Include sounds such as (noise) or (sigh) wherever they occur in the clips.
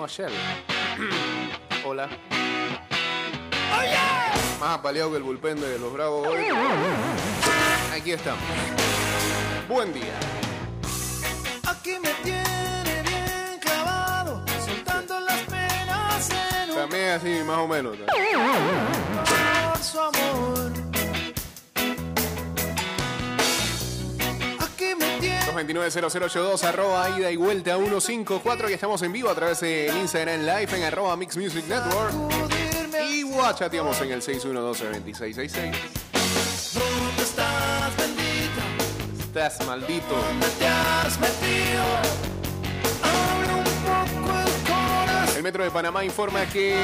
llamó ayer. (clears throat) Hola. Más apaleado que el bullpen de los Bravos hoy. Aquí estamos. Buen día. Aquí me tiene bien clavado, soltando las penas en un También así, más o menos. por su amor. 290082 arroba ida y vuelta 154 y estamos en vivo a través de Instagram Live en arroba Mix Music Network y guachateamos en el 6112-2666. Estás maldito. ¿Dónde te has metido? El Metro de Panamá informa que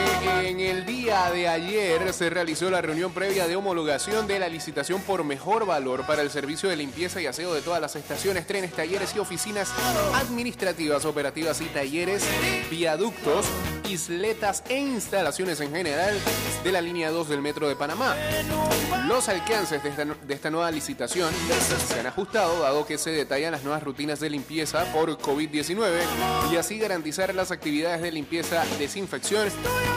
en el día de ayer se realizó la reunión previa de homologación de la licitación por mejor valor para el servicio de limpieza y aseo de todas las estaciones, trenes, talleres y oficinas administrativas, operativas y talleres, viaductos, isletas e instalaciones en general de la línea 2 del Metro de Panamá. Los alcances de esta, de esta nueva licitación se han ajustado dado que se detallan las nuevas rutinas de limpieza por COVID-19 y así garantizar las actividades de limpieza, desinfección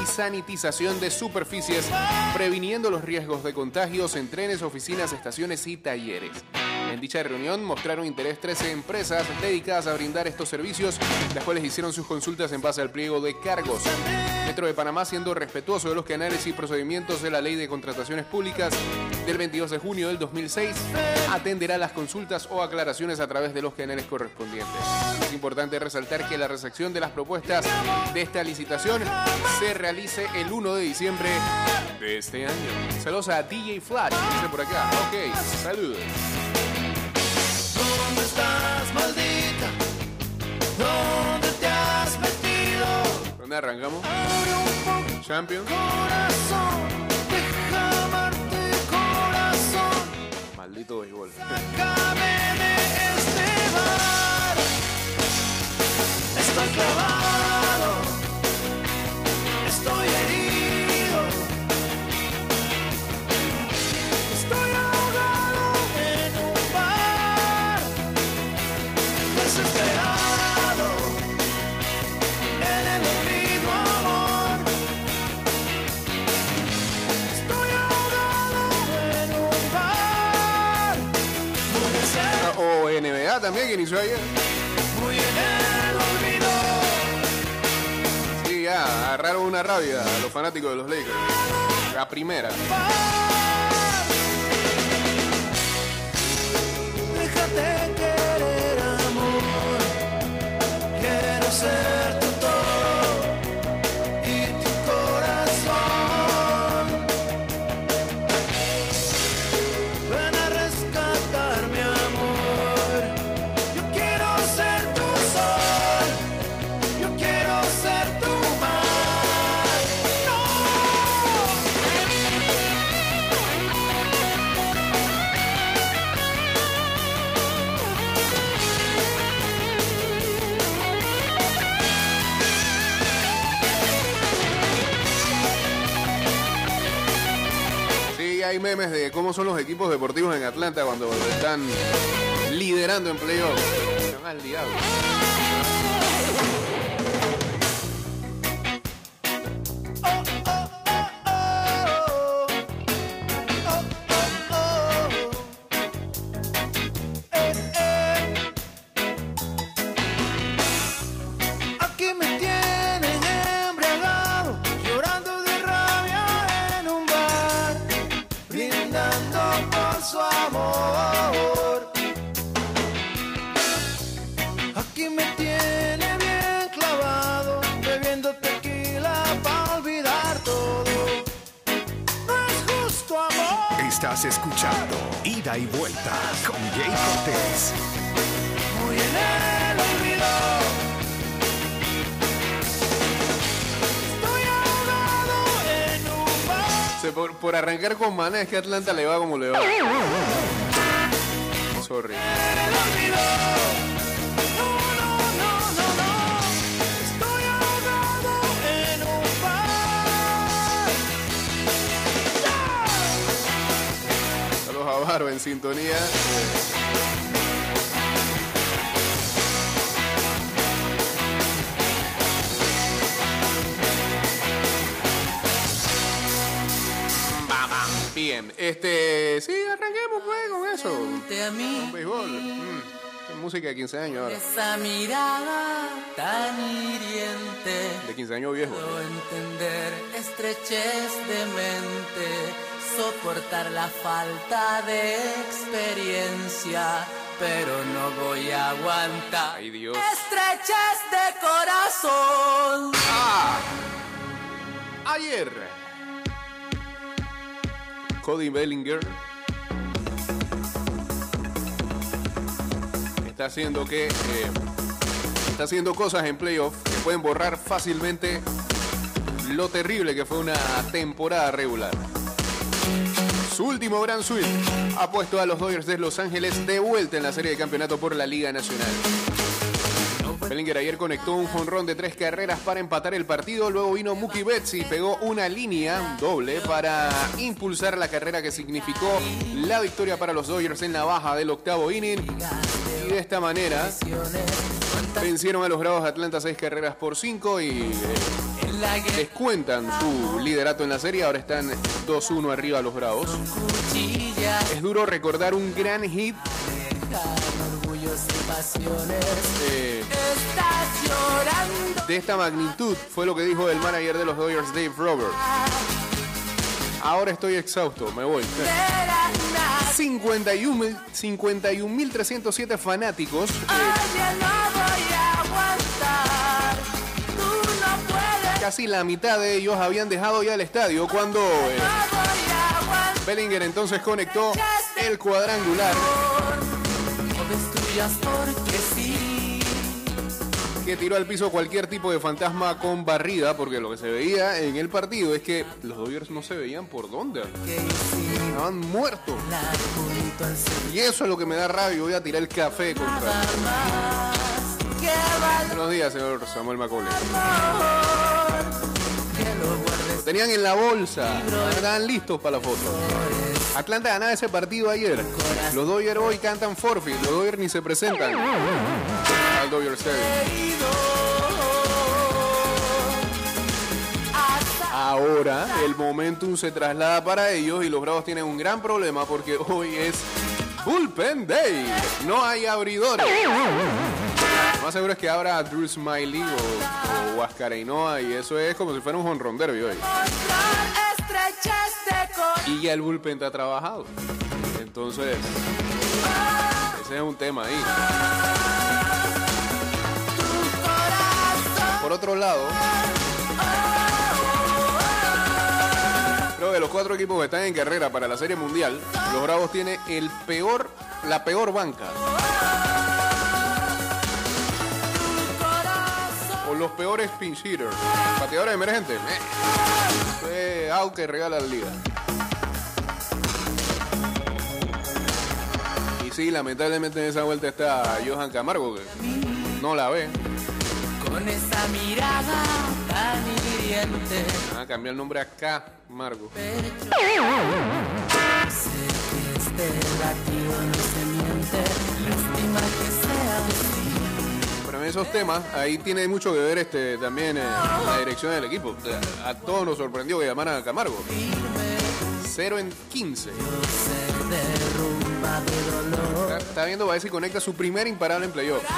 y sanitización de superficies, previniendo los riesgos de contagios en trenes, oficinas, estaciones y talleres. En dicha reunión mostraron interés 13 empresas dedicadas a brindar estos servicios, las cuales hicieron sus consultas en base al pliego de cargos. De Panamá, siendo respetuoso de los canales y procedimientos de la Ley de Contrataciones Públicas del 22 de junio del 2006, atenderá las consultas o aclaraciones a través de los canales correspondientes. Es importante resaltar que la recepción de las propuestas de esta licitación se realice el 1 de diciembre de este año. Saludos a DJ Flash, dice por acá. Ok, saludos. Deja amarte, corazón. Maldito béisbol. Sácame de este. Estoy clavado. Que inició ayer. muy en el olvido. Sí, ya, agarraron una rabia a los fanáticos de los Lakers. La primera. Hay memes de cómo son los equipos deportivos en Atlanta cuando están liderando en al. Por, arrancar con Mana es que Atlanta le va como le va. Sorry. Saludos a Barba en sintonía. Música de 15 años ahora. esa mirada tan hiriente. De 15 años viejo. Puedo entender estrechez de mente, soportar la falta de experiencia, pero no voy a aguantar. Ay, Dios. Estrechez de corazón. Ah, ayer, Cody Bellinger está haciendo que eh, está haciendo cosas en playoff que pueden borrar fácilmente lo terrible que fue una temporada regular. Su último gran swing ha puesto a los Dodgers de Los Ángeles de vuelta en la serie de campeonato por la Liga Nacional. Bellinger ayer conectó un jonrón de tres carreras para empatar el partido. Luego vino Mookie Betts y pegó una línea doble para impulsar la carrera que significó la victoria para los Dodgers en la baja del octavo inning. Y de esta manera vencieron a los Bravos de Atlanta seis carreras por cinco y eh, guerra descuentan su liderato en la serie. Ahora están 2-1 arriba los Bravos. Es duro recordar un gran hit eh, de esta magnitud, fue lo que dijo el manager de los Dodgers, Dave Roberts. Ahora estoy exhausto, me voy. de la nada. 51.000 51.307 fanáticos. eh, casi la mitad de ellos habían dejado ya el estadio cuando eh. Bellinger entonces conectó el cuadrangular que tiró al piso cualquier tipo de fantasma con barrida, porque lo que se veía en el partido es que los Dodgers no se veían por dónde. Estaban muertos. Y eso es lo que me da rabia. Voy a tirar el café contra. Buenos días, señor Samuel Macaulay. tenían en la bolsa. Estaban listos para la foto. Atlanta ganaba ese partido ayer. Los Dodgers hoy cantan forfeit. Los Dodgers ni se presentan Ahora el momentum se traslada para ellos y los Bravos tienen un gran problema porque hoy es Bullpen Day. No hay abridores. Lo más seguro es que abra a Drew Smiley o, o Huáscar Ainhoa y eso es como si fuera un honrón derby hoy. Y ya el bullpen está trabajado. Entonces, ese es un tema ahí. Por otro lado, creo que los cuatro equipos que están en carrera para la Serie Mundial, los Bravos tienen el peor, la peor banca. O los peores pinch hitters. Bateadores emergentes. Eh. Que regala la liga. Y sí, lamentablemente en esa vuelta está Johan Camargo, que no la ve. Con esa mirada tan hiriente. Van a cambiar el nombre a Camargo. Pecho. Sé que este latido no se miente. Lástima que sea así. Pero en esos temas, ahí tiene mucho que ver este también eh, la dirección del equipo. A, todos nos sorprendió que llamaran a Camargo. 0 en 15. Se derrumba de dolor. Está, está viendo ver si conecta su primer imparable en playoff. Y.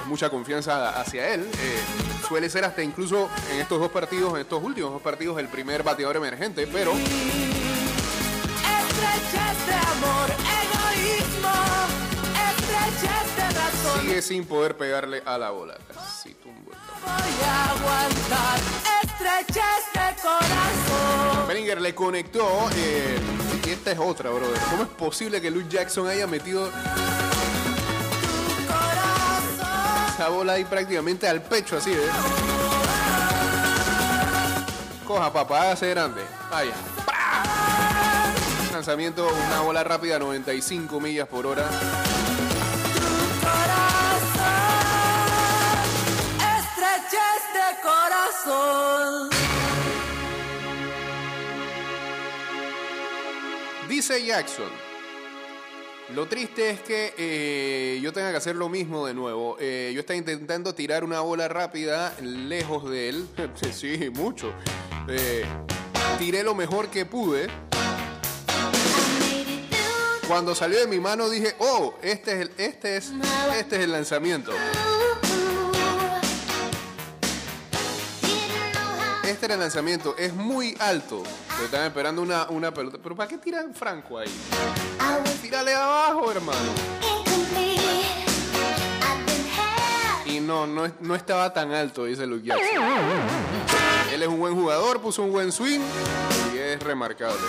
Es mucha confianza hacia él. eh, suele ser hasta incluso en estos dos partidos, en estos últimos dos partidos, el primer bateador emergente, pero amor, egoísmo. Sigue sin poder pegarle a la bola. Bellinger le conectó. eh, esta es otra, brother. ¿Cómo es posible que Luke Jackson haya metido esa bola ahí prácticamente al pecho así, ¿eh? Coja, papá, hágase grande. Vaya. Lanzamiento, una bola rápida, 95 millas por hora. Jackson. Lo triste es que eh, yo tenga que hacer lo mismo de nuevo. Eh, yo estaba intentando tirar una bola rápida lejos de él. (laughs) sí, mucho. Eh, tiré lo mejor que pude. Cuando salió de mi mano dije, oh, este es el, este es, este es el lanzamiento. Este era el lanzamiento, es muy alto. Pero están esperando una, una pelota. ¿Pero para qué tiran Franco ahí? Tírale abajo, hermano. Y no, no, no estaba tan alto, dice Luke Jackson. Él es un buen jugador, puso un buen swing y es remarcable.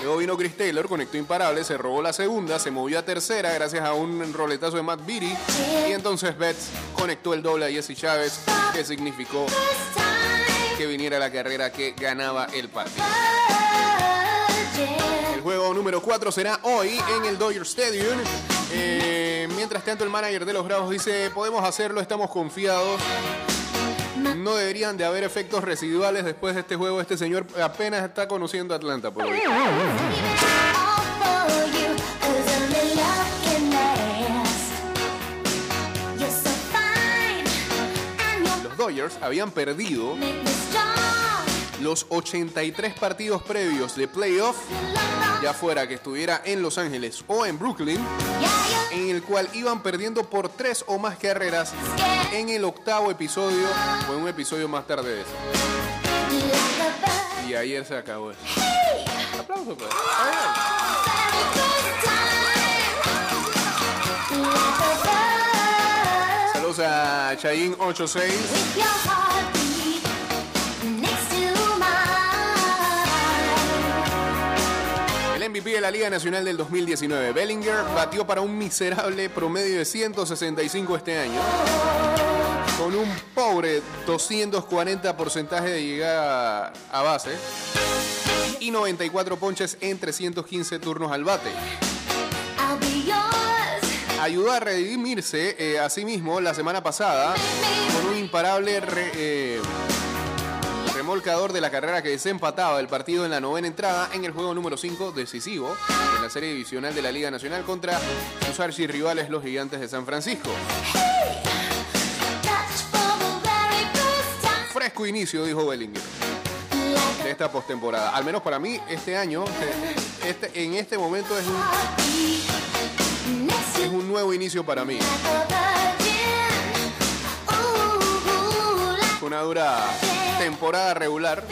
Luego vino Chris Taylor, conectó imparable, se robó la segunda, se movió a tercera gracias a un roletazo de Matt Beatty. Y entonces Betts conectó el doble a Jesse Chávez, que significó viniera la carrera que ganaba el partido. El juego número 4 será hoy en el Dodger Stadium. Eh, mientras tanto, el manager de los Bravos dice, podemos hacerlo, estamos confiados. No deberían de haber efectos residuales después de este juego. Este señor apenas está conociendo Atlanta, por lo Dodgers habían perdido los 83 partidos previos de playoff, ya fuera que estuviera en Los Ángeles o en Brooklyn, en el cual iban perdiendo por tres o más carreras en el octavo episodio o en un episodio más tarde de eso. Y ayer se acabó eso. Aplauso, pues. A Chayin 86. El MVP de la Liga Nacional del 2019, Bellinger, batió para un miserable promedio de 165 este año, con un pobre 240 porcentaje de llegada a base y 94 ponches en 315 turnos al bate. Ayudó a redimirse eh, a sí mismo la semana pasada con un imparable eh, remolcador de la carrera que desempataba el partido en la novena entrada en el juego número 5 decisivo en la serie divisional de la Liga Nacional contra sus archirrivales los Gigantes de San Francisco. Fresco inicio, dijo Bellinger, de esta postemporada. Al menos para mí, este año, eh, este, en este momento es un, es un nuevo inicio para mí. Una dura temporada regular,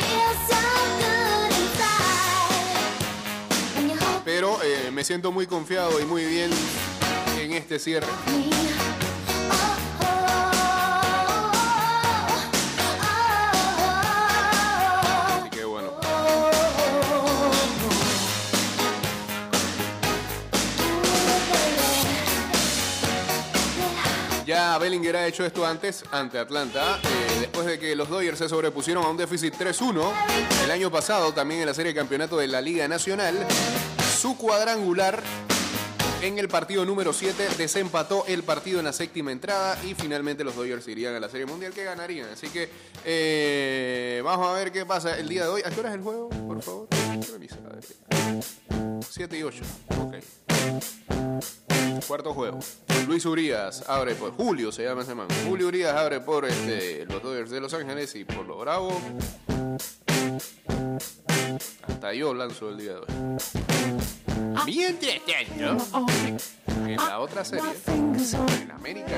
pero eh, me siento muy confiado y muy bien en este cierre. Bellinger ha hecho esto antes ante Atlanta, eh, después de que los Dodgers se sobrepusieron a un déficit 3-1 el año pasado, también en la serie de campeonato de la Liga Nacional. Su cuadrangular en el partido número 7 desempató el partido en la séptima entrada y finalmente los Dodgers irían a la Serie Mundial que ganarían. Así que eh, vamos a ver qué pasa el día de hoy. ¿A qué hora es el juego, por favor? Revisa, a ver. 7 y 8. Ok. Cuarto juego. Luis Urias abre por. Julio se llama ese man. Julio Urias abre por este, los Dodgers de Los Ángeles y por los Bravos. Hasta yo lanzo el día de hoy. Mientras tanto, en la otra serie, en América,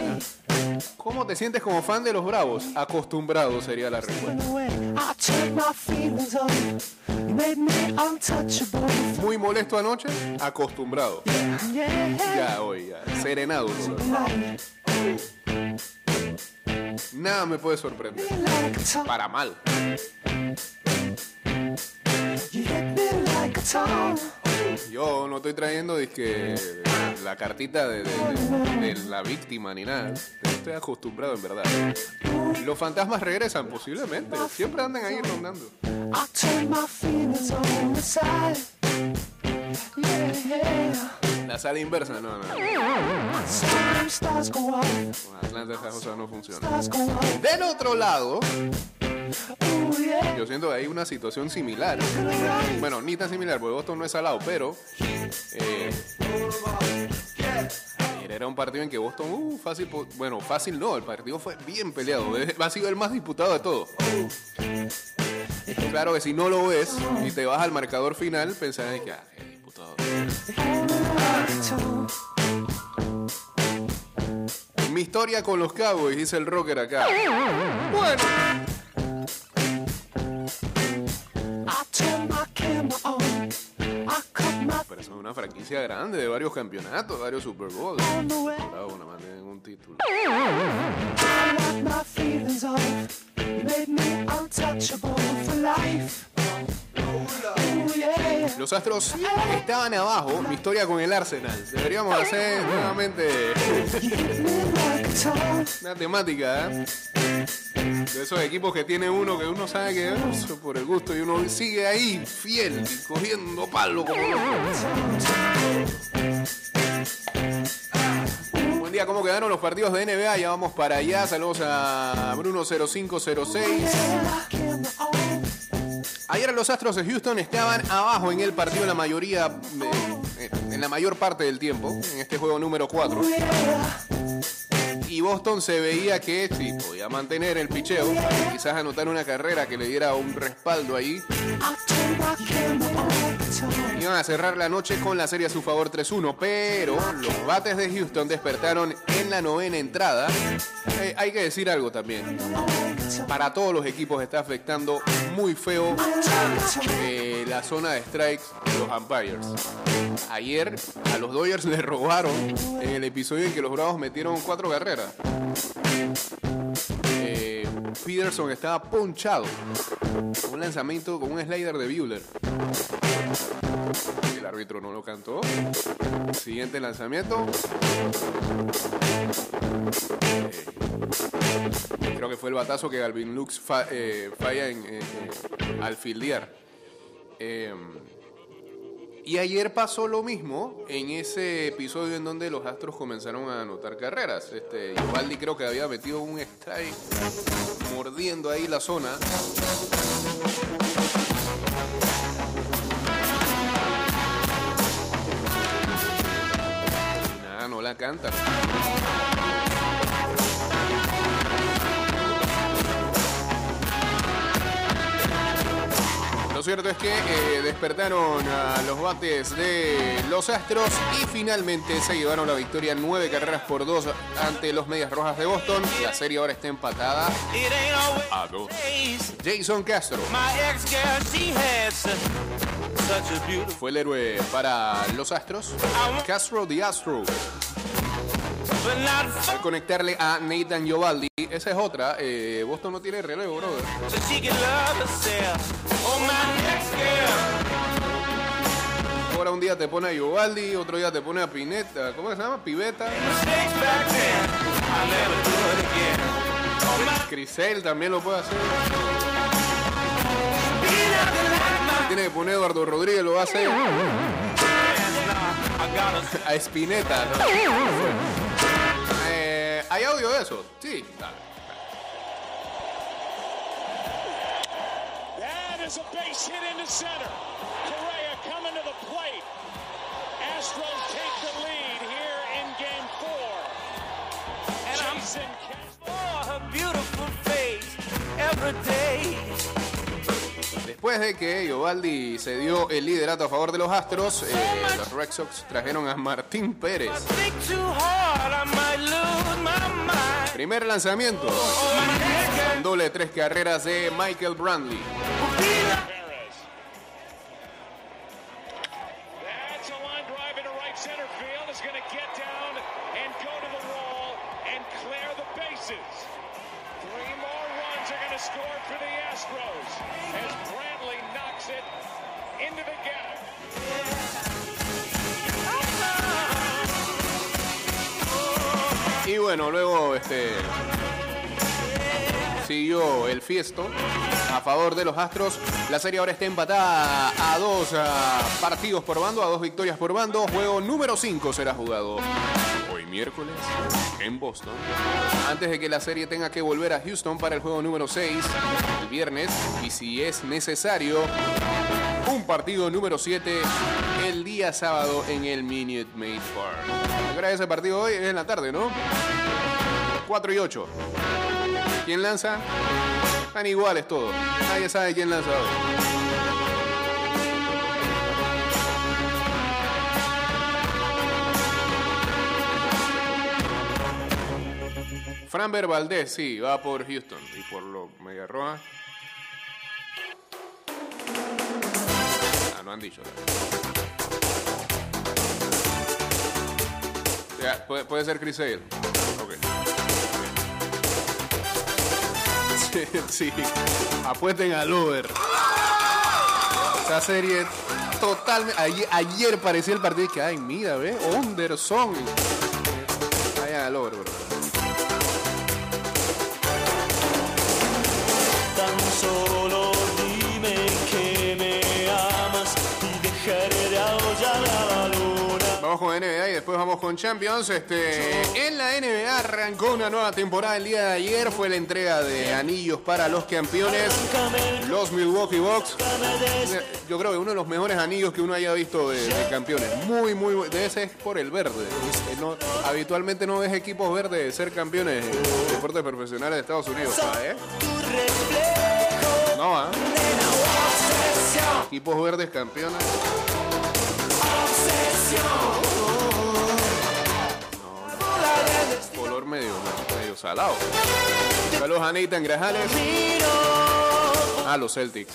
¿cómo te sientes como fan de los Bravos? Acostumbrado sería la respuesta. Muy molesto anoche, acostumbrado. Ya hoy, ya, serenado. Nada me puede sorprender. Para mal. Yo no estoy trayendo dizque, la cartita de, de- de- de la víctima ni nada. Estoy acostumbrado en verdad. Los fantasmas regresan posiblemente. Siempre andan ahí rondando. La sala inversa, no, no. Con Atlanta esas cosas no funcionan. Del otro lado, yo siento que hay una situación similar. Bueno, ni tan similar, porque Boston no es salado, pero. eh, era un partido en que Boston, uh, fácil, bueno, fácil no, el partido fue bien peleado, ha sido el más disputado de todos. Claro que si no lo ves y te vas al marcador final, pensarás que, ah, qué disputado. Mi historia con los Cowboys, dice el rocker acá. Bueno, franquicia grande de varios campeonatos, varios Super Bowls. Bravo, nada más un título. Los Astros estaban abajo. Mi historia con el Arsenal. Deberíamos hacer nuevamente. Una temática ¿eh? de esos equipos que tiene uno que uno sabe que por el gusto y uno sigue ahí fiel cogiendo palo como. Buen día, ¿cómo quedaron los partidos de NBA? Ya vamos para allá. Saludos a Bruno0506. Camera on. Ayer los Astros de Houston estaban abajo en el partido la mayoría, de- en la mayor parte del tiempo, en este juego número 4. Y Boston se veía que sí, podía mantener el picheo, quizás anotar una carrera que le diera un respaldo ahí. Iban a cerrar la noche con la serie a su favor 3-1, pero los bates de Houston despertaron en la novena entrada. Eh, hay que decir algo también. Para todos los equipos está afectando muy feo eh, la zona de strikes de los umpires. Ayer a los Dodgers les robaron en el episodio en que los Bravos metieron cuatro carreras. Eh, Peterson estaba ponchado. Un lanzamiento con un slider de Bueller. El árbitro no lo cantó. Siguiente lanzamiento. Eh, creo que fue el batazo que Galvin Lux eh, falla en, eh, al fildear. Eh, y ayer pasó lo mismo en ese episodio en donde los Astros comenzaron a anotar carreras. Este, Givaldi creo que había metido un strike mordiendo ahí la zona. Nada, no la canta. Lo cierto es que eh, despertaron a los bates de los Astros y finalmente se llevaron la victoria nueve carreras por dos ante los Medias Rojas de Boston. La serie ahora está empatada a dos. Jason Castro fue el héroe para los Astros. Castro the Astro. Conectarle a Nathan Giovaldi, esa es otra. eh, Boston no tiene relevo, brother. Ahora un día te pone a Giovaldi, otro día te pone a Pineta, ¿cómo se llama? Piveta. Crisel también lo puede hacer. Tiene que poner Eduardo Rodríguez, lo va a hacer. A Spinetta. ¿Hay audio de eso? Sí. dale. That is a base hit into center. Correa coming to the plate. Astros take the lead here in game four. And I'm Jason Castro. for her beautiful face every day. Después de que Giovaldi se dio el liderato a favor de los Astros, eh, los Red Sox trajeron a Martín Pérez. Primer lanzamiento. Doble tres carreras de Michael Brandley. Fiesto a favor de los Astros. La serie ahora está empatada a dos ah, partidos por bando, a dos victorias por bando. Juego número 5 será jugado hoy miércoles en Boston. Antes de que la serie tenga que volver a Houston para el juego número 6 el viernes. Y si es necesario, un partido número 7 el día sábado en el Minute Maid Park. ¿Qué hora es ese partido hoy? Es en la tarde, ¿no? 4 y 8. ¿Quién lanza? Están iguales todos. Nadie sabe quién lanza hoy. Franber Valdés, sí, va por Houston y por lo Media Roja. Ah, no han dicho. Ya, puede, puede ser Chris Sale. Ok. (laughs) Sí. Apuesten al over. Esa serie totalmente. Ayer, ayer parecía el partido que, ay, mira, ve. Anderson. Vayan al bro. NBA y después vamos con Champions. Este, en la NBA arrancó una nueva temporada el día de ayer. Fue la entrega de anillos para los campeones, los Milwaukee Bucks. Yo creo que uno de los mejores anillos que uno haya visto de, de campeones. Muy, muy, de ese es por el verde. Eh, no- habitualmente no ves equipos verdes ser campeones en deportes profesionales de Estados Unidos. No, ¿ah? Equipos verdes campeones. Color medio, medio salado. Saludos a Nathan Grajales. A los Celtics.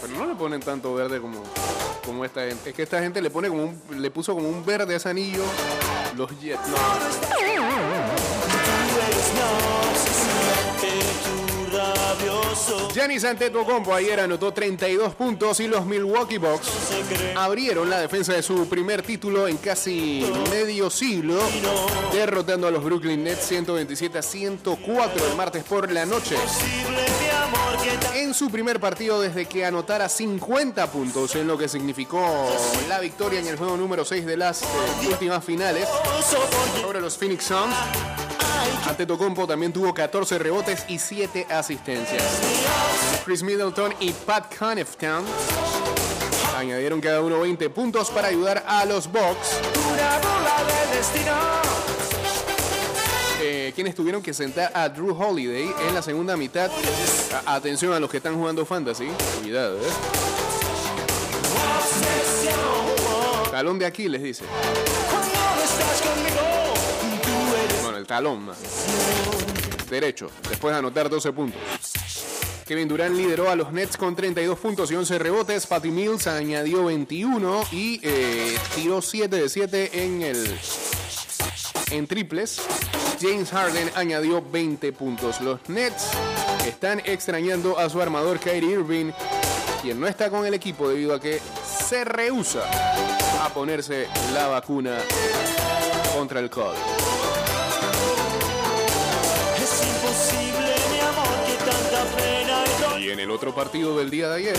Pero no le ponen tanto verde como, como esta gente. Es que esta gente le pone como un, le puso como un verde a ese anillo. Los Jets. Giannis Antetokounmpo ayer anotó 32 puntos y los Milwaukee Bucks abrieron la defensa de su primer título en casi medio siglo, derrotando a los Brooklyn Nets 127 a 104 el martes por la noche. En su primer partido desde que anotara 50 puntos en lo que significó la victoria en el juego número 6 de las eh, últimas finales sobre los Phoenix Suns. Antetokounmpo también tuvo 14 rebotes y 7 asistencias. Chris Middleton y Pat Connaughton añadieron cada uno 20 puntos para ayudar a los Bucks, eh, quienes tuvieron que sentar a Drew Holiday en la segunda mitad. Atención a los que están jugando fantasy, cuidado, ¿eh? Talón de Aquiles, dice. Talón. Derecho, después de anotar 12 puntos. Kevin Durant lideró a los Nets con 32 puntos y 11 rebotes. Patty Mills añadió 21 y eh, tiró 7 de 7 en el en triples. James Harden añadió 20 puntos. Los Nets están extrañando a su armador Kyrie Irving, quien no está con el equipo debido a que se rehúsa a ponerse la vacuna contra el COVID. En el otro partido del día de ayer.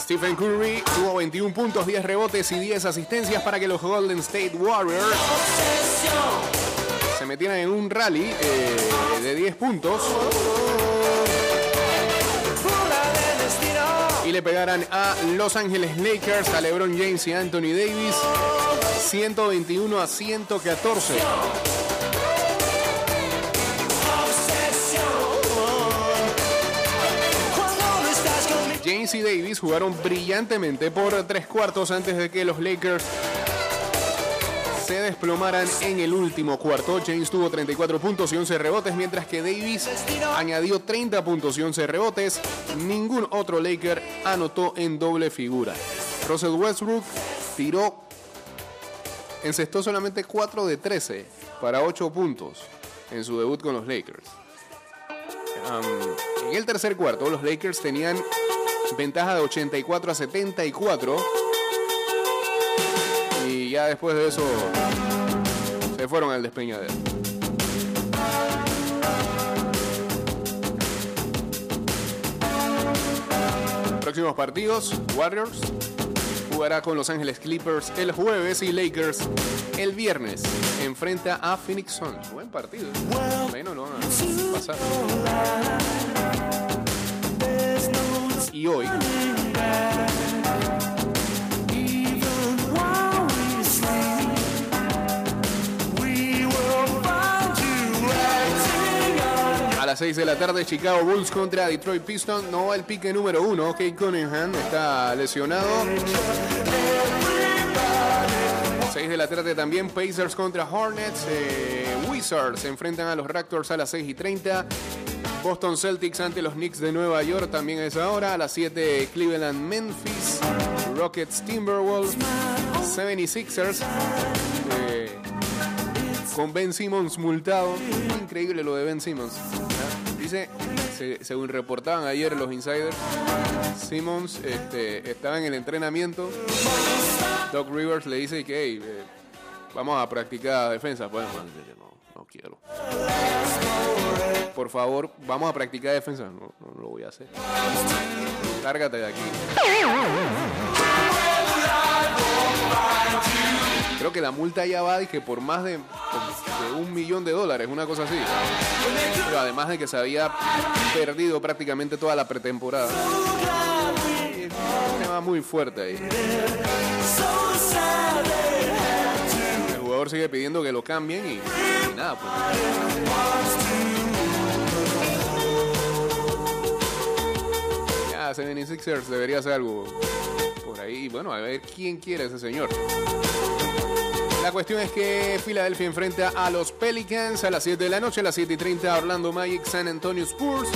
Stephen Curry tuvo 21 puntos, 10 rebotes y 10 asistencias para que los Golden State Warriors se metieran en un rally eh, de 10 puntos le pegaran a Los Ángeles Lakers, a LeBron James y Anthony Davis 121 a 114. Cuando no estás conmigo. James y Davis jugaron brillantemente por tres cuartos antes de que los Lakers se desplomaran en el último cuarto. James tuvo 34 puntos y 11 rebotes, mientras que Davis añadió 30 puntos y 11 rebotes. Ningún otro Laker anotó en doble figura. Russell Westbrook tiró, encestó solamente 4 de 13 para 8 puntos en su debut con los Lakers. En el tercer cuarto, los Lakers tenían ventaja de 84 a 74. Ya después de eso se fueron al despeñadero. Próximos partidos, Warriors jugará con Los Ángeles Clippers el jueves y Lakers el viernes enfrenta a Phoenix Suns. Buen partido. Bueno, no van a pasar. Y hoy, las 6 de la tarde, Chicago Bulls contra Detroit Pistons. No va el pique número uno. Kate Cunningham está lesionado. 6 de la tarde también, Pacers contra Hornets. eh, Wizards se enfrentan a los Raptors a las 6 y 30. Boston Celtics ante los Knicks de Nueva York también a esa hora. A las 7, Cleveland Memphis. Rockets Timberwolves. 76ers. eh, con Ben Simmons multado. Increíble lo de Ben Simmons. ¿ah? Dice, se- según reportaban ayer los insiders, Simmons este, estaba en el entrenamiento. Doc Rivers le dice que "Hey, eh, vamos a practicar defensa. Pues, no, no quiero. Por favor, vamos a practicar defensa. No, no lo voy a hacer. Lárgate de aquí. Creo que la multa ya va que por más de, un millón de dólares, una cosa así. Pero además de que se había perdido prácticamente toda la pretemporada. Y un tema muy fuerte ahí. El jugador sigue pidiendo que lo cambien y, y nada, pues. Ya, 76ers debería hacer algo por ahí. Bueno, a ver quién quiere ese señor. La cuestión es que Filadelfia enfrenta a los Pelicans a las 7 de la noche, a las 7 y 30 Orlando Magic, San Antonio Spurs.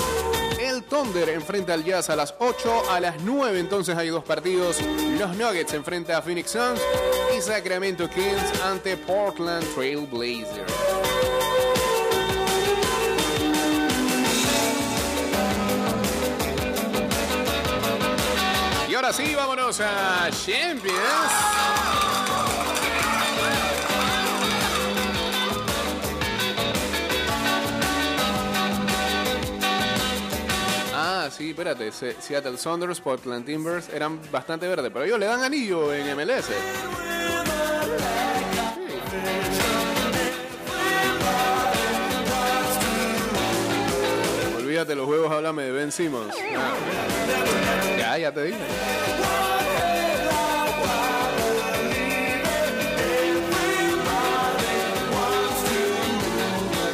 El Thunder enfrenta al Jazz a las 8, a las 9 entonces hay dos partidos. Los Nuggets enfrenta a Phoenix Suns y Sacramento Kings ante Portland Trail Blazers. Y ahora sí, vámonos a Champions. Sí, espérate. Se- Seattle Saunders, Portland Timbers eran bastante verdes, pero ellos le dan anillo en MLS. Olvídate los juegos, háblame de Ben Simmons. Ah. Ya, ya te dije.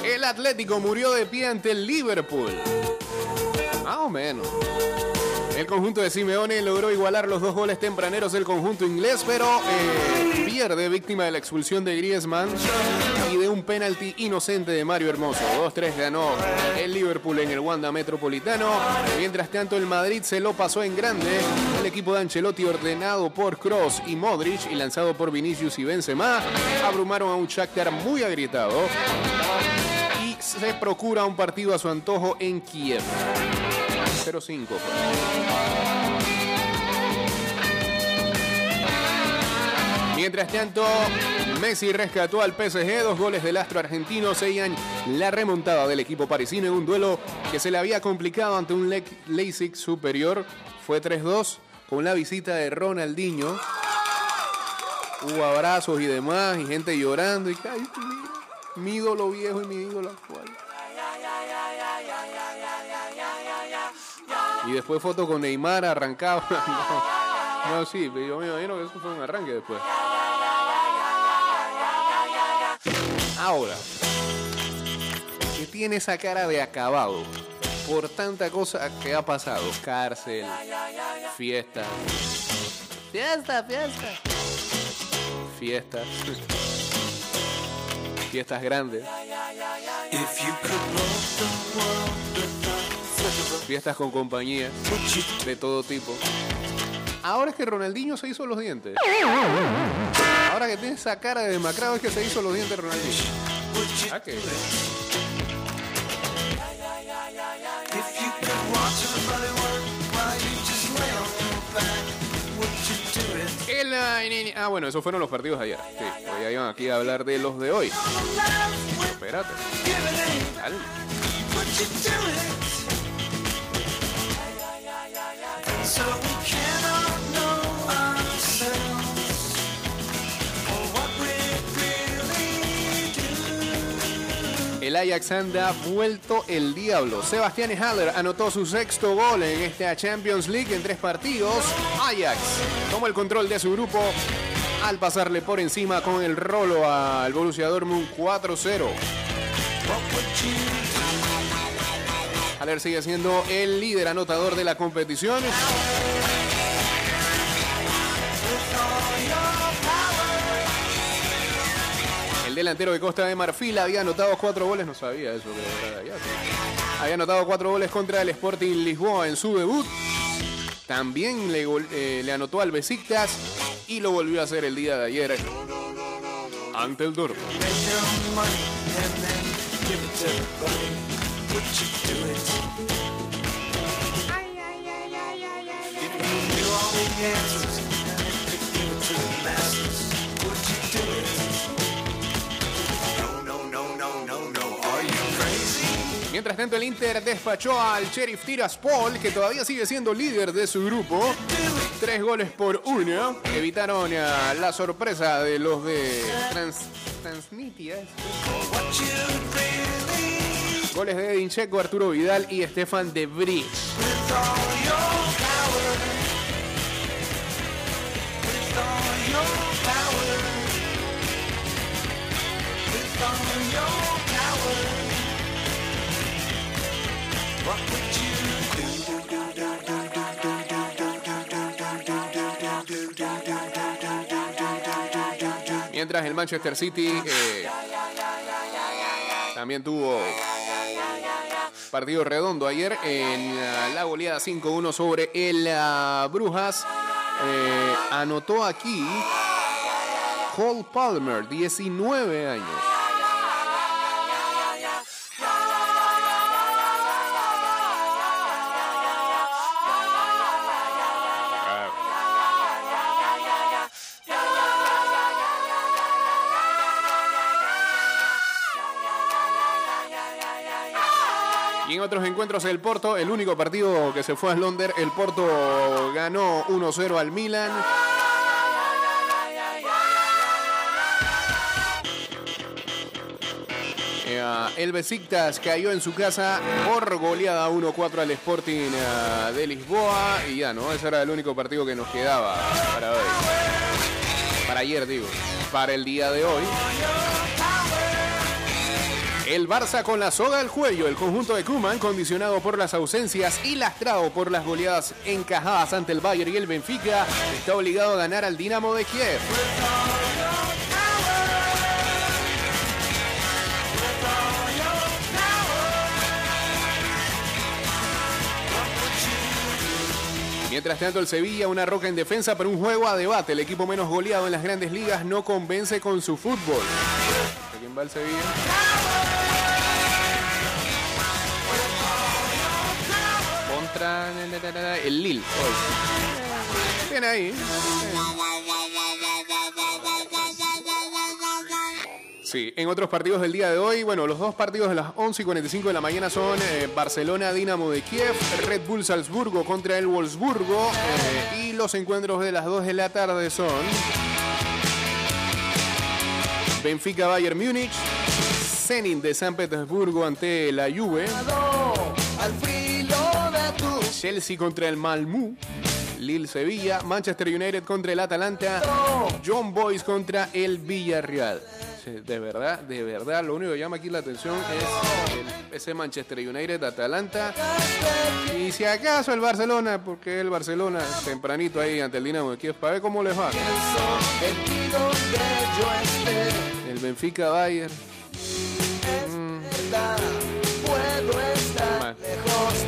El Atlético murió de pie ante el Liverpool. Más o menos. El conjunto de Simeone logró igualar los dos goles tempraneros del conjunto inglés, pero eh, pierde víctima de la expulsión de Griezmann y de un penalti inocente de Mario Hermoso. 2-3 ganó el Liverpool en el Wanda Metropolitano. Mientras tanto, el Madrid se lo pasó en grande. El equipo de Ancelotti, ordenado por Cross y Modric y lanzado por Vinicius y Benzema, abrumaron a un Shakhtar muy agrietado y se procura un partido a su antojo en Kiev. 0-5. pues. Mientras tanto, Messi rescató al PSG. Dos goles del astro argentino sellan la remontada del equipo parisino en un duelo que se le había complicado ante un Le- Leipzig superior. Fue 3-2 con la visita de Ronaldinho. Hubo abrazos y demás y gente llorando. Y ay, mi ídolo viejo y mi ídolo actual. Y después foto con Neymar arrancado. (laughs) No, no, sí, pero yo me imagino que eso fue un arranque después. Ahora, que tiene esa cara de acabado por tanta cosa que ha pasado. Cárcel, fiesta. Fiesta, fiesta. Fiestas. Fiestas grandes. Fiestas con compañías de todo tipo. Ahora es que Ronaldinho se hizo los dientes. Ahora que tiene esa cara de demacrado es que se hizo los dientes Ronaldinho. Ah, ah, bueno, esos fueron los partidos ayer. Sí, hoy iban aquí a hablar de los de hoy. Espérate. El Ajax anda vuelto el diablo. Sebastián Haller anotó su sexto gol en esta Champions League en tres partidos. Ajax toma el control de su grupo al pasarle por encima con el rolo al Borussia Dortmund 4-0. Haller sigue siendo el líder anotador de la competición. El delantero de Costa de Marfil había anotado cuatro goles, no sabía eso que. Había anotado cuatro goles contra el Sporting Lisboa en su debut. También le, eh, le anotó al Besiktas y lo volvió a hacer el día de ayer ante el Dortmund. Mientras tanto, el Inter despachó al Sheriff Tiraspol, que todavía sigue siendo líder de su grupo. Tres goles por uno. Evitaron eh, la sorpresa de los de Trans Transnitia. Goles de Edin Arturo Vidal y Stefan de Vries. Mientras el Manchester City eh, también tuvo partido redondo ayer en ah, la goleada 5-1 sobre el ah, Brujas. Eh, anotó aquí Cole Palmer, 19 años. Otros encuentros el Porto, el único partido que se fue a Londres, el Porto ganó 1-0 al Milan. Eh, el Besiktas cayó en su casa por goleada 1-4 al Sporting eh, de Lisboa. Y ya, ¿no? Ese era el único partido que nos quedaba para hoy. Para ayer, digo. Para el día de hoy. El Barça con la soga al cuello, el conjunto de Kuman, condicionado por las ausencias y lastrado por las goleadas encajadas ante el Bayern y el Benfica, está obligado a ganar al Dinamo de Kiev. Mientras tanto, el Sevilla, una roca en defensa, pero un juego a debate. El equipo menos goleado en las grandes ligas no convence con su fútbol. ¿A quién va el Sevilla? El hoy. Bien ahí. Sí, en otros partidos del día de hoy, bueno, los dos partidos de las 11 y 45 de la mañana son eh, Barcelona Dinamo de Kiev, Red Bull Salzburgo contra el Wolfsburgo eh, y los encuentros de las 2 de la tarde son Benfica Bayern Múnich, Zenit de San Petersburgo ante la Juve, Chelsea contra el Malmú, Lille Sevilla, Manchester United contra el Atalanta, John Boys contra el Villarreal. De verdad, de verdad, lo único que llama aquí la atención es el- ese Manchester United Atalanta. Y si acaso el Barcelona, porque el Barcelona tempranito ahí ante el Dinamo de Kiev, para ver cómo les va. El Benfica Bayern.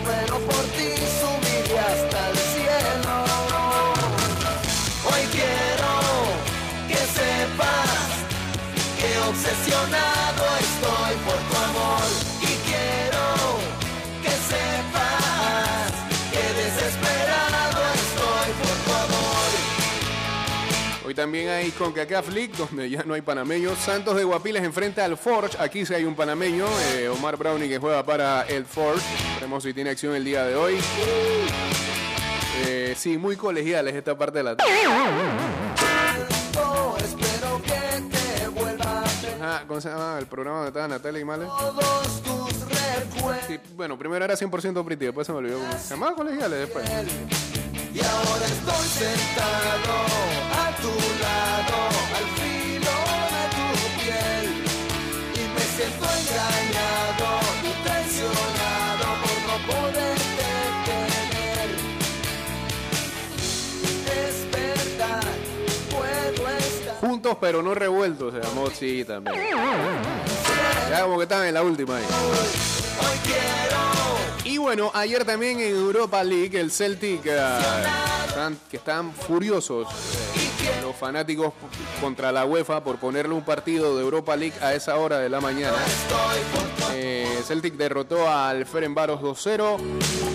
Puedo también hay CONCACAF League, donde ya no hay panameños. Santos de Guapiles enfrenta al Forge. Aquí sí hay un panameño, eh, Omar Brownie, que juega para el Forge. Veremos si tiene acción el día de hoy. Eh, sí, muy colegial es esta parte de la... Ajá, ¿cómo se llama? El programa donde estaba Natalia y Male. Sí, bueno, primero era 100% pretty, después se me olvidó. Se llamaba colegiales después. Y ahora estoy sentado a tu lado, al filo de tu piel. Y me siento engañado y traicionado por no poderte tener. Es verdad, puedo estar. Juntos pero no revueltos, se llamó sí también. Ya como que estaban en la última ahí. Hoy bueno, ayer también en Europa League el Celtic, eh, que están furiosos eh, los fanáticos contra la UEFA por ponerle un partido de Europa League a esa hora de la mañana. Eh, Celtic derrotó al Ferenbaros 2-0.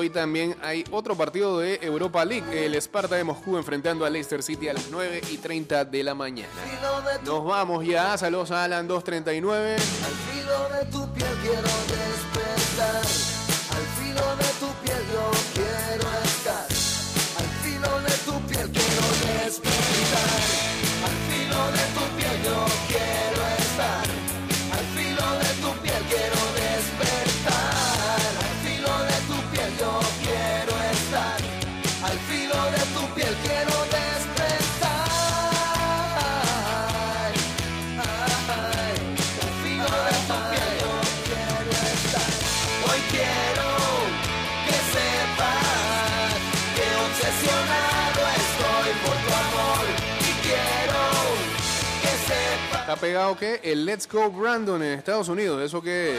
Hoy también hay otro partido de Europa League, el Sparta de Moscú enfrentando al Leicester City a las 9 y 30 de la mañana. Nos vamos ya, saludos a Alan 239. Al filo de tu piel quiero despertar. Al filo de tu piel yo pegado que el Let's Go Brandon en Estados Unidos, eso que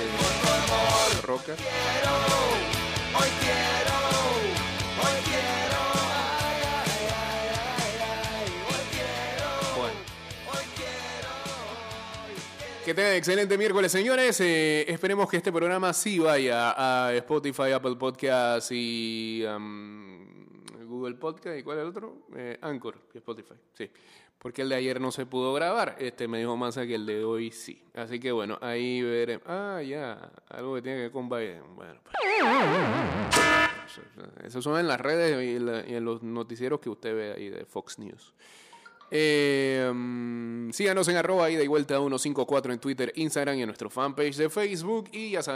roca. hoy quiero. Que tengan excelente miércoles, señores. Eh, esperemos que este programa sí vaya a Spotify, Apple Podcasts y um, Google Podcast. ¿Y cuál es el otro? Eh, Anchor y Spotify, sí. Porque el de ayer no se pudo grabar. Este me dijo Massa que el de hoy sí. Así que bueno, ahí veremos. Ah, ya. Algo que tiene que ver con Biden. Bueno, pues. Eso- son en las redes y en, la- y en los noticieros que usted ve ahí de Fox News. Eh, mm, síganos en arroba ida y vuelta 154 en Twitter, Instagram y en nuestro fanpage de Facebook. Y ya saben.